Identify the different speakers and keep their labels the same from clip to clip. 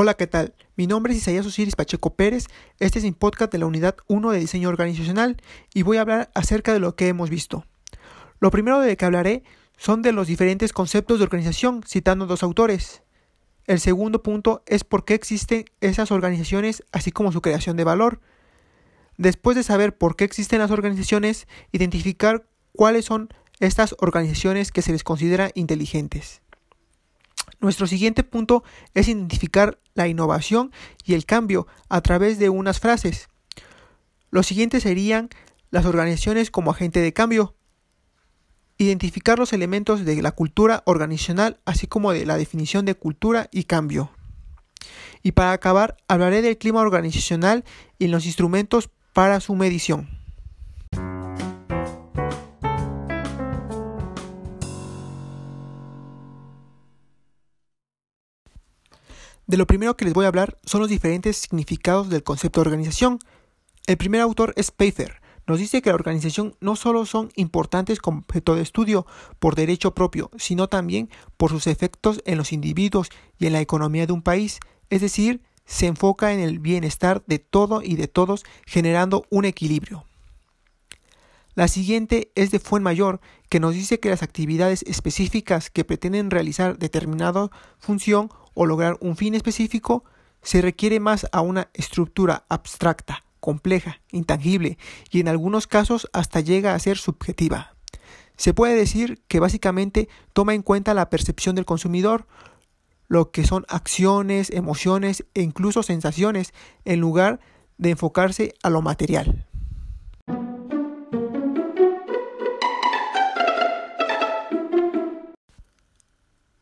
Speaker 1: Hola, ¿qué tal? Mi nombre es Isaías Osiris Pacheco Pérez, este es mi podcast de la Unidad 1 de Diseño Organizacional y voy a hablar acerca de lo que hemos visto. Lo primero de que hablaré son de los diferentes conceptos de organización, citando dos autores. El segundo punto es por qué existen esas organizaciones, así como su creación de valor. Después de saber por qué existen las organizaciones, identificar cuáles son estas organizaciones que se les considera inteligentes. Nuestro siguiente punto es identificar la innovación y el cambio a través de unas frases. Los siguientes serían las organizaciones como agente de cambio, identificar los elementos de la cultura organizacional, así como de la definición de cultura y cambio. Y para acabar, hablaré del clima organizacional y los instrumentos para su medición. De lo primero que les voy a hablar son los diferentes significados del concepto de organización. El primer autor es Pfeiffer. Nos dice que la organización no solo son importantes como objeto de estudio por derecho propio, sino también por sus efectos en los individuos y en la economía de un país, es decir, se enfoca en el bienestar de todo y de todos, generando un equilibrio. La siguiente es de Fuenmayor, que nos dice que las actividades específicas que pretenden realizar determinada función o lograr un fin específico, se requiere más a una estructura abstracta, compleja, intangible y en algunos casos hasta llega a ser subjetiva. Se puede decir que básicamente toma en cuenta la percepción del consumidor, lo que son acciones, emociones e incluso sensaciones, en lugar de enfocarse a lo material.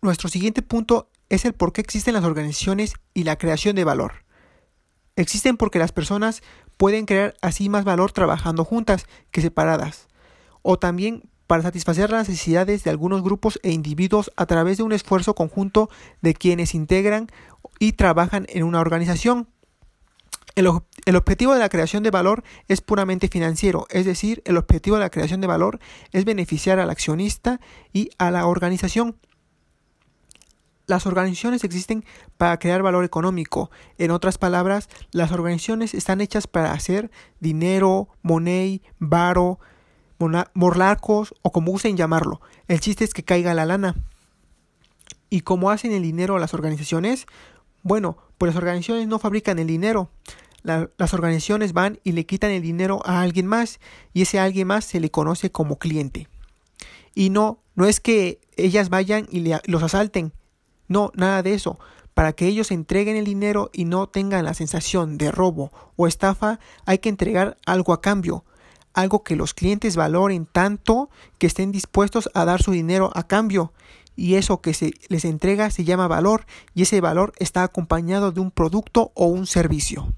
Speaker 1: Nuestro siguiente punto es el por qué existen las organizaciones y la creación de valor. Existen porque las personas pueden crear así más valor trabajando juntas que separadas, o también para satisfacer las necesidades de algunos grupos e individuos a través de un esfuerzo conjunto de quienes integran y trabajan en una organización. El, el, objetivo de la creación de valor es puramente financiero, es decir, el objetivo de la creación de valor es beneficiar al accionista y a la organización. Las organizaciones existen para crear valor económico. En otras palabras, las organizaciones están hechas para hacer dinero, money, varo, morlacos o como usen llamarlo. El chiste es que caiga la lana. ¿Y cómo hacen el dinero las organizaciones? Bueno, pues las organizaciones no fabrican el dinero. las organizaciones van y le quitan el dinero a alguien más y ese alguien más se le conoce como cliente. Y no, no es que ellas vayan y los asalten, no, nada de eso. Para que ellos entreguen el dinero y no tengan la sensación de robo o estafa, hay que entregar algo a cambio, algo que los clientes valoren tanto que estén dispuestos a dar su dinero a cambio. Y eso que se les entrega se llama valor y ese valor está acompañado de un producto o un servicio.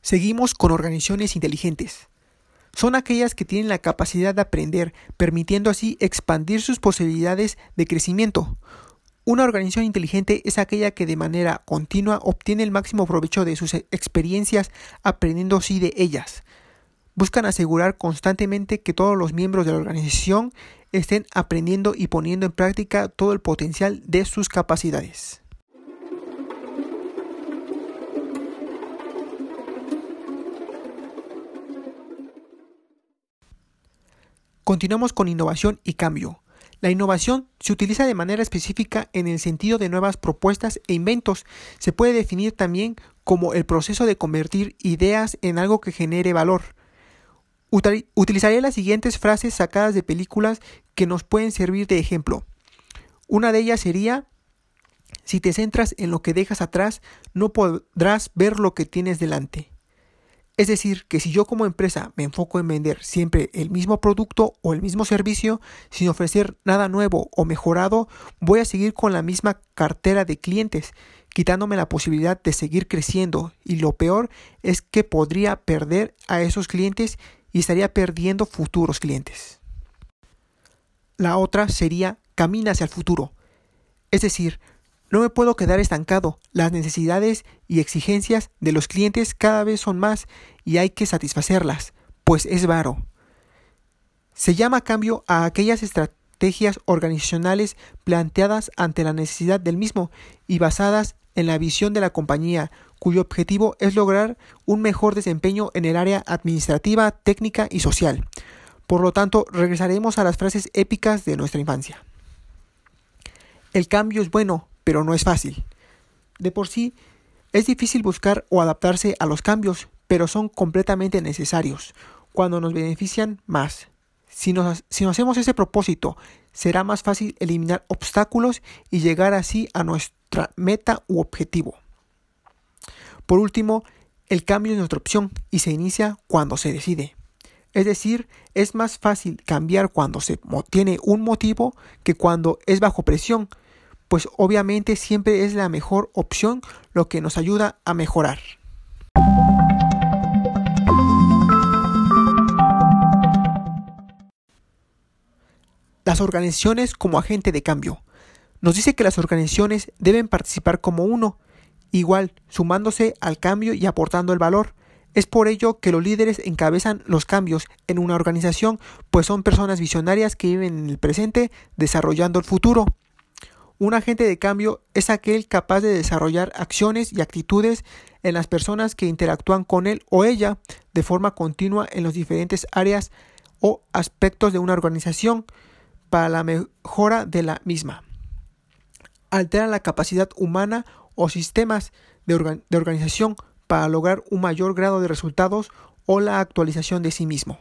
Speaker 1: Seguimos con organizaciones inteligentes son aquellas que tienen la capacidad de aprender, permitiendo así expandir sus posibilidades de crecimiento. Una organización inteligente es aquella que de manera continua obtiene el máximo provecho de sus experiencias aprendiendo así de ellas. Buscan asegurar constantemente que todos los miembros de la organización estén aprendiendo y poniendo en práctica todo el potencial de sus capacidades. Continuamos con innovación y cambio. La innovación se utiliza de manera específica en el sentido de nuevas propuestas e inventos. Se puede definir también como el proceso de convertir ideas en algo que genere valor. Utilizaré las siguientes frases sacadas de películas que nos pueden servir de ejemplo. Una de ellas sería, si te centras en lo que dejas atrás, no podrás ver lo que tienes delante. Es decir, que si yo como empresa me enfoco en vender siempre el mismo producto o el mismo servicio sin ofrecer nada nuevo o mejorado, voy a seguir con la misma cartera de clientes, quitándome la posibilidad de seguir creciendo y lo peor es que podría perder a esos clientes y estaría perdiendo futuros clientes. La otra sería camina hacia el futuro. Es decir, no me puedo quedar estancado. Las necesidades y exigencias de los clientes cada vez son más y hay que satisfacerlas, pues es varo. Se llama cambio a aquellas estrategias organizacionales planteadas ante la necesidad del mismo y basadas en la visión de la compañía, cuyo objetivo es lograr un mejor desempeño en el área administrativa, técnica y social. Por lo tanto, regresaremos a las frases épicas de nuestra infancia. El cambio es bueno, pero no es fácil. De por sí, es difícil buscar o adaptarse a los cambios, pero son completamente necesarios, cuando nos benefician más. Si nos, hacemos ese propósito, será más fácil eliminar obstáculos y llegar así a nuestra meta u objetivo. Por último, el cambio es nuestra opción y se inicia cuando se decide. Es decir, es más fácil cambiar cuando se tiene un motivo que cuando es bajo presión, pues obviamente siempre es la mejor opción lo que nos ayuda a mejorar. Las organizaciones como agente de cambio. Nos dice que las organizaciones deben participar como uno, igual, sumándose al cambio y aportando el valor. Es por ello que los líderes encabezan los cambios en una organización, pues son personas visionarias que viven en el presente desarrollando el futuro. Un agente de cambio es aquel capaz de desarrollar acciones y actitudes en las personas que interactúan con él o ella de forma continua en los diferentes áreas o aspectos de una organización para la mejora de la misma. Altera la capacidad humana o sistemas de, organización para lograr un mayor grado de resultados o la actualización de sí mismo.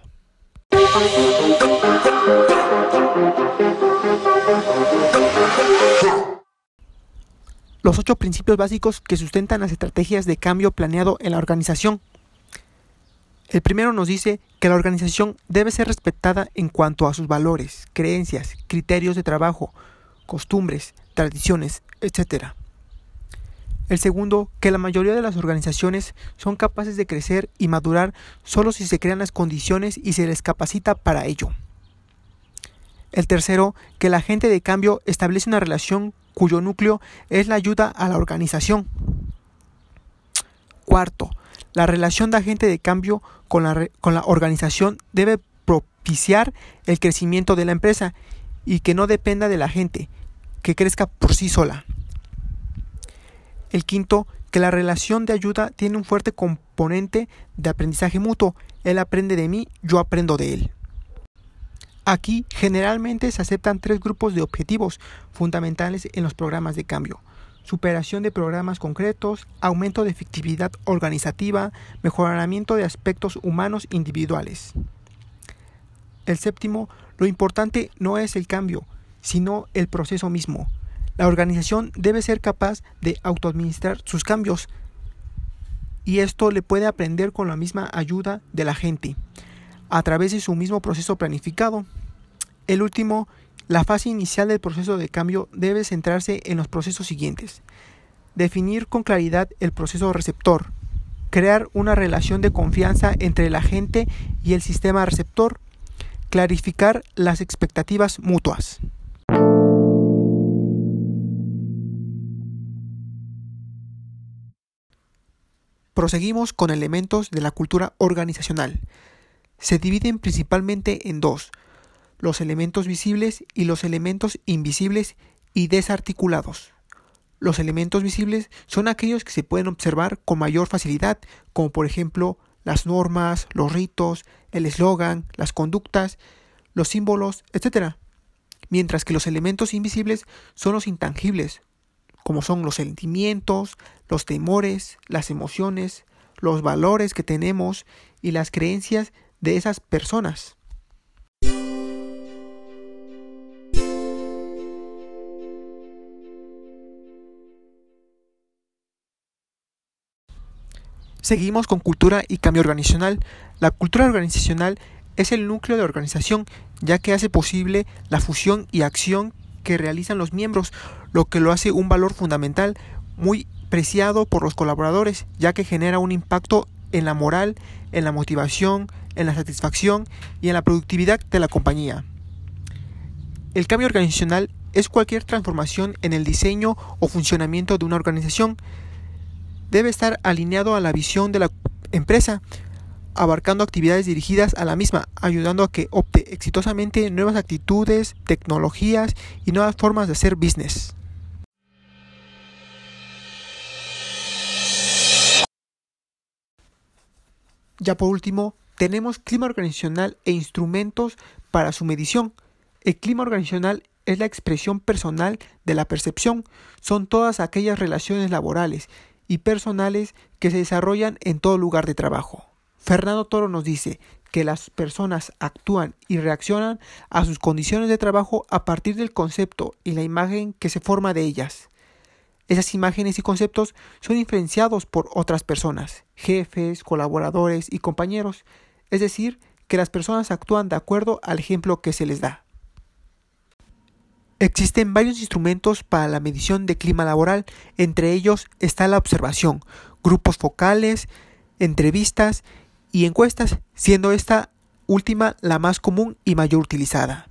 Speaker 1: Los ocho principios básicos que sustentan las estrategias de cambio planeado en la organización. El primero nos dice que la organización debe ser respetada en cuanto a sus valores, creencias, criterios de trabajo, costumbres, tradiciones, etc. El segundo, que la mayoría de las organizaciones son capaces de crecer y madurar solo si se crean las condiciones y se les capacita para ello. El tercero, que la agente de cambio establece una relación cuyo núcleo es la ayuda a la organización. Cuarto, la relación de agente de cambio con la, con la organización debe propiciar el crecimiento de la empresa y que no dependa de la gente, que crezca por sí sola. El quinto, que la relación de ayuda tiene un fuerte componente de aprendizaje mutuo. Él aprende de mí, yo aprendo de él. Aquí generalmente se aceptan tres grupos de objetivos fundamentales en los programas de cambio superación de programas concretos, aumento de efectividad organizativa, mejoramiento de aspectos humanos individuales. El séptimo, lo importante no es el cambio, sino el proceso mismo. La organización debe ser capaz de autoadministrar sus cambios y esto le puede aprender con la misma ayuda de la gente, a través de su mismo proceso planificado. El último la fase inicial del proceso de cambio debe centrarse en los procesos siguientes. Definir con claridad el proceso receptor. Crear una relación de confianza entre la gente y el sistema receptor. Clarificar las expectativas mutuas. Proseguimos con elementos de la cultura organizacional. Se dividen principalmente en dos, los elementos visibles y los elementos invisibles y desarticulados. Los elementos visibles son aquellos que se pueden observar con mayor facilidad, como por ejemplo las normas, los ritos, el eslogan, las conductas, los símbolos, etc. Mientras que los elementos invisibles son los intangibles, como son los sentimientos, los temores, las emociones, los valores que tenemos y las creencias de esas personas. Seguimos con cultura y cambio organizacional. La cultura organizacional es el núcleo de organización, ya que hace posible la fusión y acción que realizan los miembros, lo que lo hace un valor fundamental muy preciado por los colaboradores, ya que genera un impacto en la moral, en la motivación, en la satisfacción y en la productividad de la compañía. El cambio organizacional es cualquier transformación en el diseño o funcionamiento de una organización debe estar alineado a la visión de la empresa, abarcando actividades dirigidas a la misma, ayudando a que opte exitosamente nuevas actitudes, tecnologías y nuevas formas de hacer business. Ya por último, tenemos clima organizacional e instrumentos para su medición. El clima organizacional es la expresión personal de la percepción, son todas aquellas relaciones laborales y personales que se desarrollan en todo lugar de trabajo. Fernando Toro nos dice que las personas actúan y reaccionan a sus condiciones de trabajo a partir del concepto y la imagen que se forma de ellas. Esas imágenes y conceptos son influenciados por otras personas, jefes, colaboradores y compañeros, es decir, que las personas actúan de acuerdo al ejemplo que se les da. Existen varios instrumentos para la medición de clima laboral, entre ellos está la observación, grupos focales, entrevistas y encuestas, siendo esta última la más común y mayor utilizada.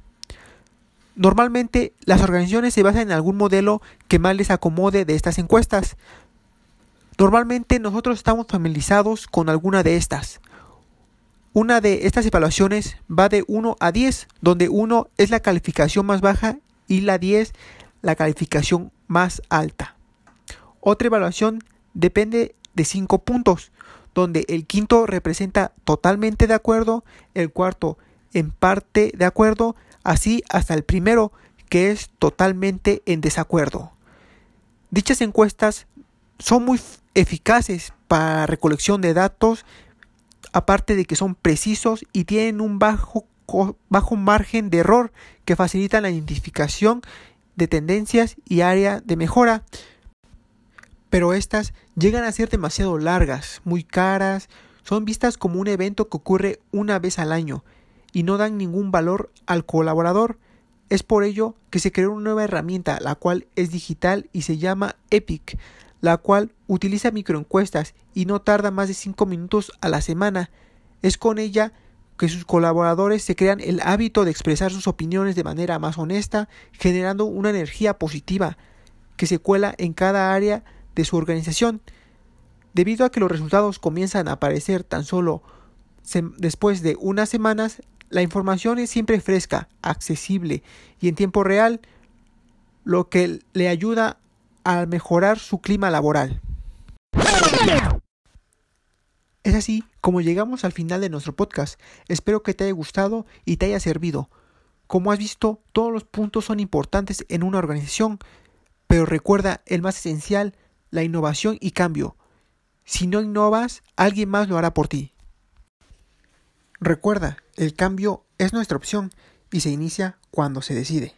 Speaker 1: Normalmente las organizaciones se basan en algún modelo que más les acomode de estas encuestas. Normalmente nosotros estamos familiarizados con alguna de estas. Una de estas evaluaciones va de 1 a 10, donde 1 es la calificación más baja y la 10 la calificación más alta. Otra evaluación depende de 5 puntos, donde el quinto representa totalmente de acuerdo, el cuarto en parte de acuerdo, así hasta el primero que es totalmente en desacuerdo. Dichas encuestas son muy eficaces para recolección de datos, aparte de que son precisos y tienen un bajo margen de error que facilitan la identificación de tendencias y área de mejora. Pero estas llegan a ser demasiado largas, muy caras, son vistas como un evento que ocurre una vez al año y no dan ningún valor al colaborador. Es por ello que se creó una nueva herramienta, la cual es digital y se llama Epic, la cual utiliza microencuestas y no tarda más de 5 minutos a la semana. Es con ella que sus colaboradores se crean el hábito de expresar sus opiniones de manera más honesta, generando una energía positiva que se cuela en cada área de su organización. Debido a que los resultados comienzan a aparecer tan solo después de unas semanas, la información es siempre fresca, accesible y en tiempo real, lo que le ayuda a mejorar su clima laboral. Es así como llegamos al final de nuestro podcast. Espero que te haya gustado y te haya servido. Como has visto, todos los puntos son importantes en una organización, pero recuerda el más esencial, la innovación y cambio. Si no innovas, alguien más lo hará por ti. Recuerda, el cambio es nuestra opción y se inicia cuando se decide.